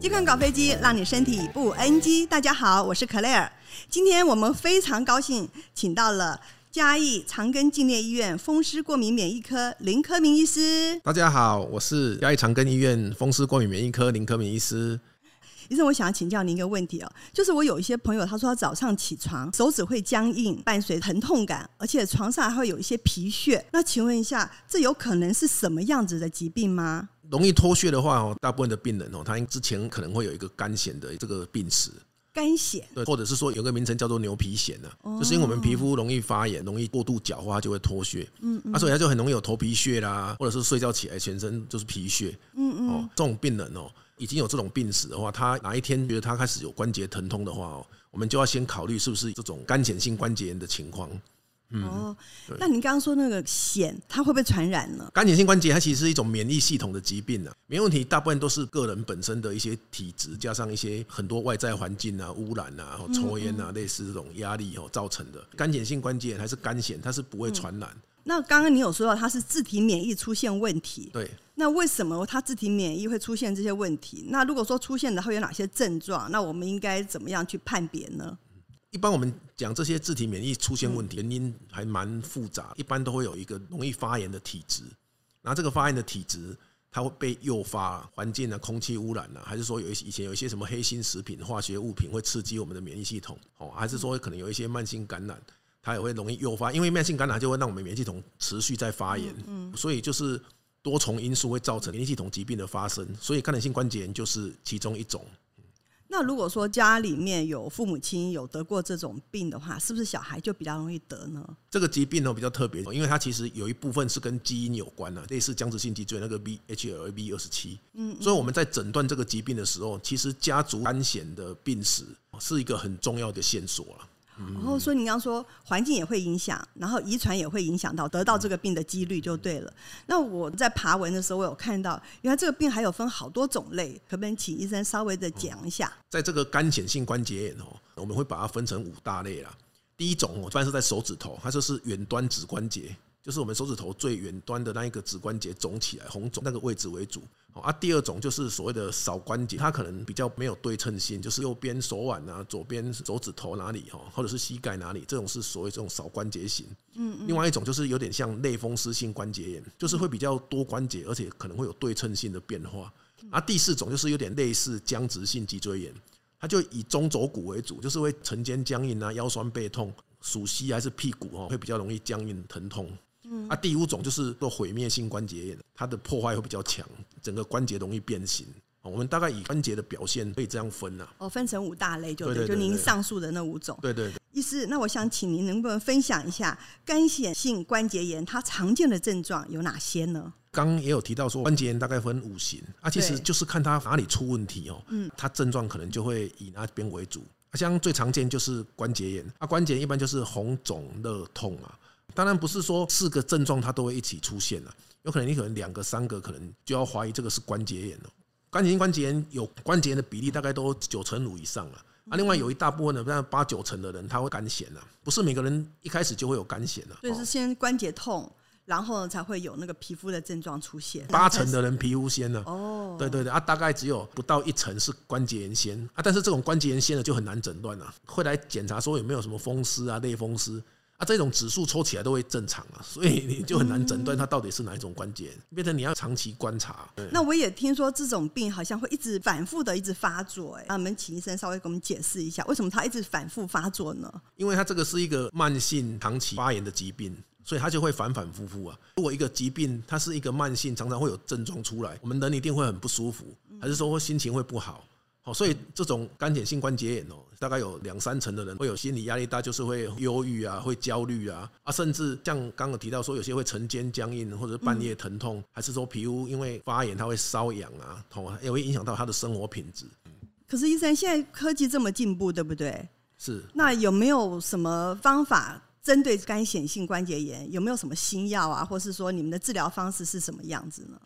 健康搞飞机，让你身体不 NG。大家好，我是克莱尔。今天我们非常高兴，请到了嘉义长庚纪念医院风湿过敏免疫科林科明医师。大家好，我是嘉义长庚医院风湿过敏免疫科林科明医师。医生，我想要请教您一个问题哦，就是我有一些朋友，他说他早上起床手指会僵硬，伴随疼痛感，而且床上还会有一些皮屑。那请问一下，这有可能是什么样子的疾病吗？容易脱屑的话哦，大部分的病人哦，他之前可能会有一个干癬的这个病史。干癬，对，或者是说有个名称叫做牛皮癣呢，就是因为我们皮肤容易发炎，容易过度角化，就会脱屑。嗯嗯，啊，所以他就很容易有头皮屑啦，或者是睡觉起来全身就是皮屑。嗯嗯，哦，这种病人哦，已经有这种病史的话，他哪一天觉得他开始有关节疼痛的话哦，我们就要先考虑是不是这种干癬性关节炎的情况。嗯、哦，那您刚刚说那个癣，它会不会传染呢？干碱性关节它其实是一种免疫系统的疾病呢，没问题，大部分都是个人本身的一些体质，加上一些很多外在环境啊、污染啊、抽烟啊，类似这种压力哦造成的。干碱性关节炎还是干癣，它是不会传染。嗯、那刚刚你有说到它是自体免疫出现问题，对？那为什么它自体免疫会出现这些问题？那如果说出现的会有哪些症状？那我们应该怎么样去判别呢？一般我们讲这些自体免疫出现问题，原因还蛮复杂。一般都会有一个容易发炎的体质，然后这个发炎的体质，它会被诱发环境的空气污染呢，还是说有一些以前有一些什么黑心食品、化学物品会刺激我们的免疫系统？哦，还是说可能有一些慢性感染，它也会容易诱发？因为慢性感染就会让我们免疫系统持续在发炎，嗯，所以就是多重因素会造成免疫系统疾病的发生，所以感染性关节炎就是其中一种。那如果说家里面有父母亲有得过这种病的话，是不是小孩就比较容易得呢？这个疾病呢比较特别，因为它其实有一部分是跟基因有关的，类似僵直性脊椎那个 VHLA-B 二十七。嗯，所以我们在诊断这个疾病的时候，其实家族安显的病史是一个很重要的线索了。然后，所以你刚刚说环境也会影响，然后遗传也会影响到得到这个病的几率就对了。那我在爬文的时候，我有看到，原来这个病还有分好多种类，可不可以请医生稍微的讲一下？在这个干癬性关节炎哦，我们会把它分成五大类啦。第一种哦，一般是在手指头，它就是远端指关节。就是我们手指头最远端的那一个指关节肿起来、红肿那个位置为主。啊，第二种就是所谓的少关节，它可能比较没有对称性，就是右边手腕啊、左边手指头哪里哈，或者是膝盖哪里，这种是所谓这种少关节型。嗯。另外一种就是有点像类风湿性关节炎，就是会比较多关节，而且可能会有对称性的变化。啊，第四种就是有点类似僵直性脊椎炎，它就以中轴骨为主，就是会晨间僵硬啊、腰酸背痛，属膝还是屁股哦，会比较容易僵硬疼痛。啊，第五种就是做毁灭性关节炎，它的破坏会比较强，整个关节容易变形。我们大概以关节的表现可以这样分呐。哦，分成五大类就对，就您上述的那五种。对对对。医师，那我想请您能不能分享一下干癬性关节炎它常见的症状有哪些呢？刚也有提到说关节炎大概分五型啊，其实就是看它哪里出问题哦。嗯。它症状可能就会以那边为主。像最常见就是关节炎啊，关节一般就是红肿热痛啊。当然不是说四个症状它都会一起出现了，有可能你可能两个三个可能就要怀疑这个是关节炎了。关节性关节炎有关节炎的比例大概都九成五以上了啊，另外有一大部分的，像八九成的人他会干癬了，不是每个人一开始就会有干癬了。所以是先关节痛，然后才会有那个皮肤的症状出现。八成的人皮肤先了哦，对对对啊，大概只有不到一成是关节炎先啊，但是这种关节炎先的就很难诊断了，会来检查说有没有什么风湿啊、类风湿。啊，这种指数抽起来都会正常啊，所以你就很难诊断它到底是哪一种关节，变成你要长期观察。那我也听说这种病好像会一直反复的一直发作，哎，那我们请医生稍微给我们解释一下，为什么它一直反复发作呢？因为它这个是一个慢性长期发炎的疾病，所以它就会反反复复啊。如果一个疾病它是一个慢性，常常会有症状出来，我们人一定会很不舒服，还是说心情会不好？所以这种干癬性关节炎哦，大概有两三成的人会有心理压力大，就是会忧郁啊，会焦虑啊，啊，甚至像刚刚提到说，有些会晨间僵硬，或者半夜疼痛，还是说皮肤因为发炎它会瘙痒啊，痛啊，也会影响到他的生活品质。可是医生，现在科技这么进步，对不对？是。那有没有什么方法针对干癬性关节炎？有没有什么新药啊，或是说你们的治疗方式是什么样子呢？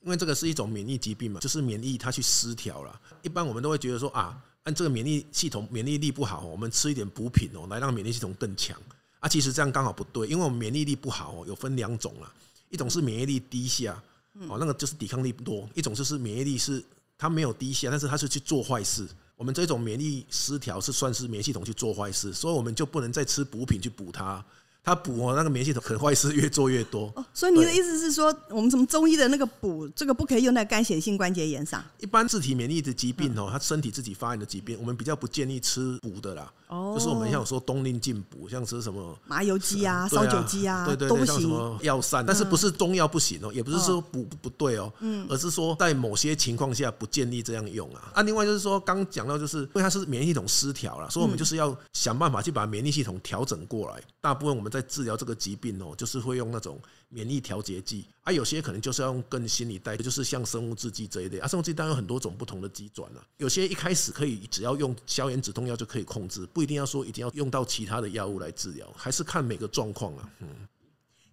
因为这个是一种免疫疾病嘛，就是免疫它去失调了。一般我们都会觉得说啊，按这个免疫系统免疫力不好，我们吃一点补品哦，来让免疫系统更强。啊，其实这样刚好不对，因为我们免疫力不好，有分两种啦，一种是免疫力低下，哦，那个就是抵抗力不多；一种就是免疫力是它没有低下，但是它是去做坏事。我们这种免疫失调是算是免疫系统去做坏事，所以我们就不能再吃补品去补它。他补哦，那个免疫系统可坏事越做越多。哦，所以你的意思是说，我们什么中医的那个补，这个不可以用在干显性关节炎上。一般自体免疫的疾病哦，他身体自己发炎的疾病，我们比较不建议吃补的啦。哦，就是我们像说冬令进补，像吃什么麻油鸡啊、烧酒鸡啊，对对对，像什么药膳，但是不是中药不行哦，也不是说补不对哦，嗯，而是说在某些情况下不建议这样用啊。啊，另外就是说，刚讲到就是因为它是免疫系统失调了，所以我们就是要想办法去把免疫系统调整过来。大部分我们在治疗这个疾病哦，就是会用那种。免疫调节剂啊，有些可能就是要用更新一代，就是像生物制剂这一类啊。生物制剂当然有很多种不同的机转了，有些一开始可以只要用消炎止痛药就可以控制，不一定要说一定要用到其他的药物来治疗，还是看每个状况啊。嗯，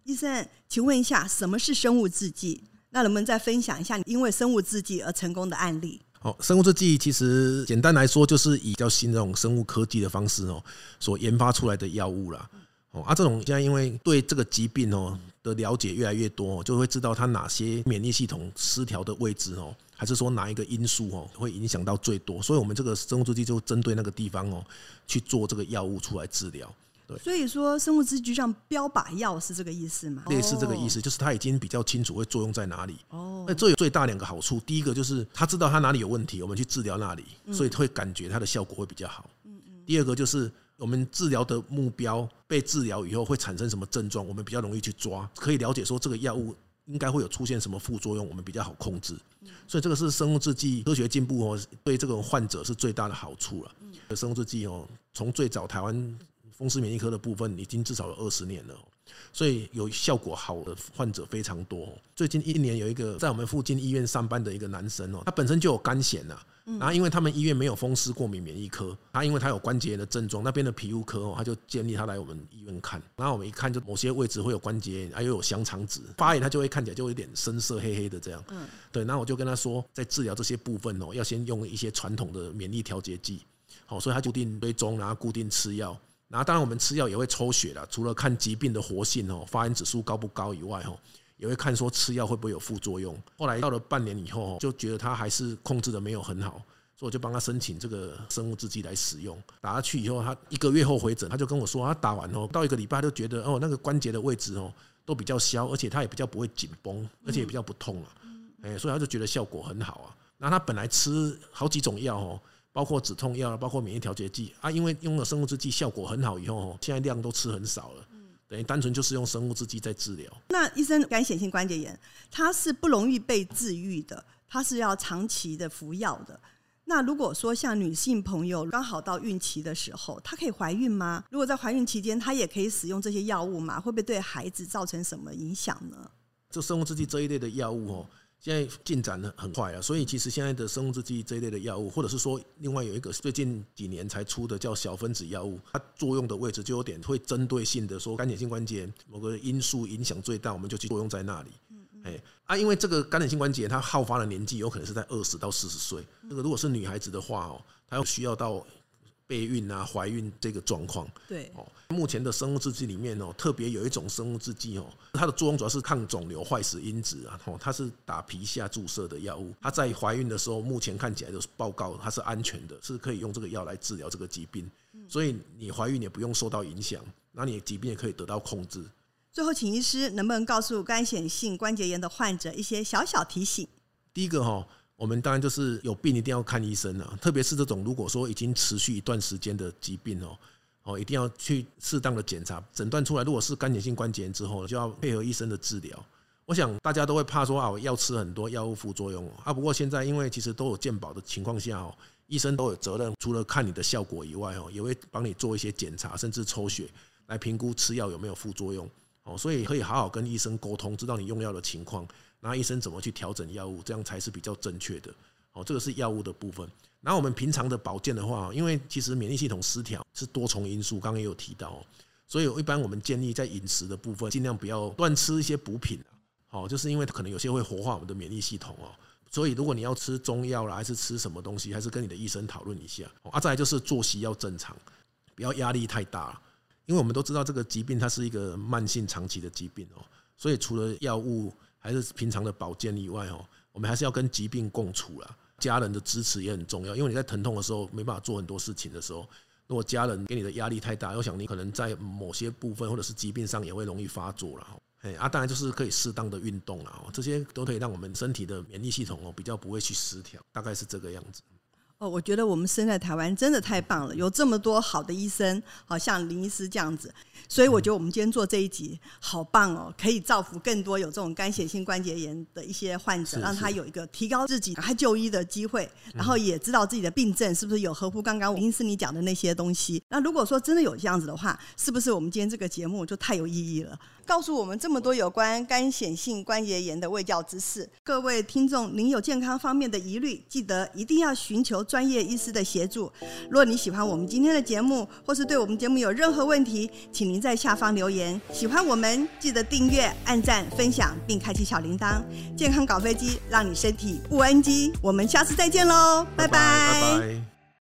医生，请问一下，什么是生物制剂？那能不能再分享一下因为生物制剂而成功的案例？哦，生物制剂其实简单来说就是以较新的这种生物科技的方式哦，所研发出来的药物啦。哦，啊，这种现在因为对这个疾病哦。的了解越来越多，就会知道它哪些免疫系统失调的位置哦，还是说哪一个因素哦会影响到最多？所以，我们这个生物制剂就针对那个地方哦去做这个药物出来治疗。对，所以说生物制剂像标靶药是这个意思吗？类似这个意思，就是它已经比较清楚会作用在哪里。哦，那这有最大两个好处，第一个就是他知道他哪里有问题，我们去治疗那里，所以会感觉它的效果会比较好。嗯嗯。第二个就是。我们治疗的目标被治疗以后会产生什么症状，我们比较容易去抓，可以了解说这个药物应该会有出现什么副作用，我们比较好控制。所以这个是生物制剂科学进步哦，对这个患者是最大的好处了。生物制剂哦，从最早台湾风湿免疫科的部分已经至少有二十年了，所以有效果好的患者非常多。最近一年有一个在我们附近医院上班的一个男生哦，他本身就有干癬呐。然后，因为他们医院没有风湿过敏免疫科，他因为他有关节炎的症状，那边的皮肤科哦，他就建议他来我们医院看。然后我们一看，就某些位置会有关节炎，还有香肠子发炎，他就会看起来就有点深色黑黑的这样。嗯，对。然后我就跟他说，在治疗这些部分哦，要先用一些传统的免疫调节剂。好，所以他就固定追踪，然后固定吃药。然后当然我们吃药也会抽血了，除了看疾病的活性哦，发炎指数高不高以外哦。也会看说吃药会不会有副作用。后来到了半年以后，就觉得他还是控制的没有很好，所以我就帮他申请这个生物制剂来使用。打下去以后，他一个月后回诊，他就跟我说，他打完哦，到一个礼拜就觉得哦，那个关节的位置哦都比较消，而且他也比较不会紧绷，而且也比较不痛了。哎，所以他就觉得效果很好啊。那他本来吃好几种药哦，包括止痛药，包括免疫调节剂啊，因为用了生物制剂效果很好以后哦，现在量都吃很少了。等于单纯就是用生物制剂在治疗。那医生，干显性关节炎它是不容易被治愈的，它是要长期的服药的。那如果说像女性朋友刚好到孕期的时候，她可以怀孕吗？如果在怀孕期间，她也可以使用这些药物吗？会不会对孩子造成什么影响呢？就生物制剂这一类的药物哦。现在进展的很快啊，所以其实现在的生物制剂这一类的药物，或者是说另外有一个最近几年才出的叫小分子药物，它作用的位置就有点会针对性的说，干癬性关节某个因素影响最大，我们就去作用在那里。哎啊，因为这个干癬性关节它好发的年纪有可能是在二十到四十岁，这个如果是女孩子的话哦，她要需要到。备孕啊，怀孕这个状况，对哦，目前的生物制剂里面哦，特别有一种生物制剂哦，它的作用主要是抗肿瘤坏死因子啊，哦，它是打皮下注射的药物，它在怀孕的时候，目前看起来的报告它是安全的，是可以用这个药来治疗这个疾病，所以你怀孕也不用受到影响，那你疾病也可以得到控制。最后，请医师能不能告诉干癬性关节炎的患者一些小小提醒？第一个哈。我们当然就是有病一定要看医生啊，特别是这种如果说已经持续一段时间的疾病哦，哦，一定要去适当的检查，诊断出来如果是干癬性关节炎之后，就要配合医生的治疗。我想大家都会怕说啊，我药吃很多药物副作用啊。不过现在因为其实都有健保的情况下哦，医生都有责任，除了看你的效果以外哦，也会帮你做一些检查，甚至抽血来评估吃药有没有副作用哦。所以可以好好跟医生沟通，知道你用药的情况。然后医生怎么去调整药物，这样才是比较正确的。哦，这个是药物的部分。然后我们平常的保健的话，因为其实免疫系统失调是多重因素，刚刚也有提到，所以一般我们建议在饮食的部分，尽量不要乱吃一些补品。好，就是因为可能有些会活化我们的免疫系统哦。所以如果你要吃中药啦，还是吃什么东西，还是跟你的医生讨论一下。啊，再来就是作息要正常，不要压力太大。因为我们都知道这个疾病它是一个慢性长期的疾病哦，所以除了药物。还是平常的保健以外哦，我们还是要跟疾病共处啦。家人的支持也很重要，因为你在疼痛的时候没办法做很多事情的时候，如果家人给你的压力太大，我想你可能在某些部分或者是疾病上也会容易发作了。哎啊，当然就是可以适当的运动了，这些都可以让我们身体的免疫系统哦比较不会去失调，大概是这个样子。哦，我觉得我们生在台湾真的太棒了，有这么多好的医生，好像林医师这样子，所以我觉得我们今天做这一集好棒哦，可以造福更多有这种干显性关节炎的一些患者，让他有一个提高自己他就医的机会，然后也知道自己的病症是不是有合乎刚刚林医师你讲的那些东西。那如果说真的有这样子的话，是不是我们今天这个节目就太有意义了？告诉我们这么多有关干癬性关节炎的卫教知识，各位听众，您有健康方面的疑虑，记得一定要寻求专业医师的协助。如果你喜欢我们今天的节目，或是对我们节目有任何问题，请您在下方留言。喜欢我们，记得订阅、按赞、分享，并开启小铃铛。健康搞飞机，让你身体不 NG。我们下次再见喽，拜拜。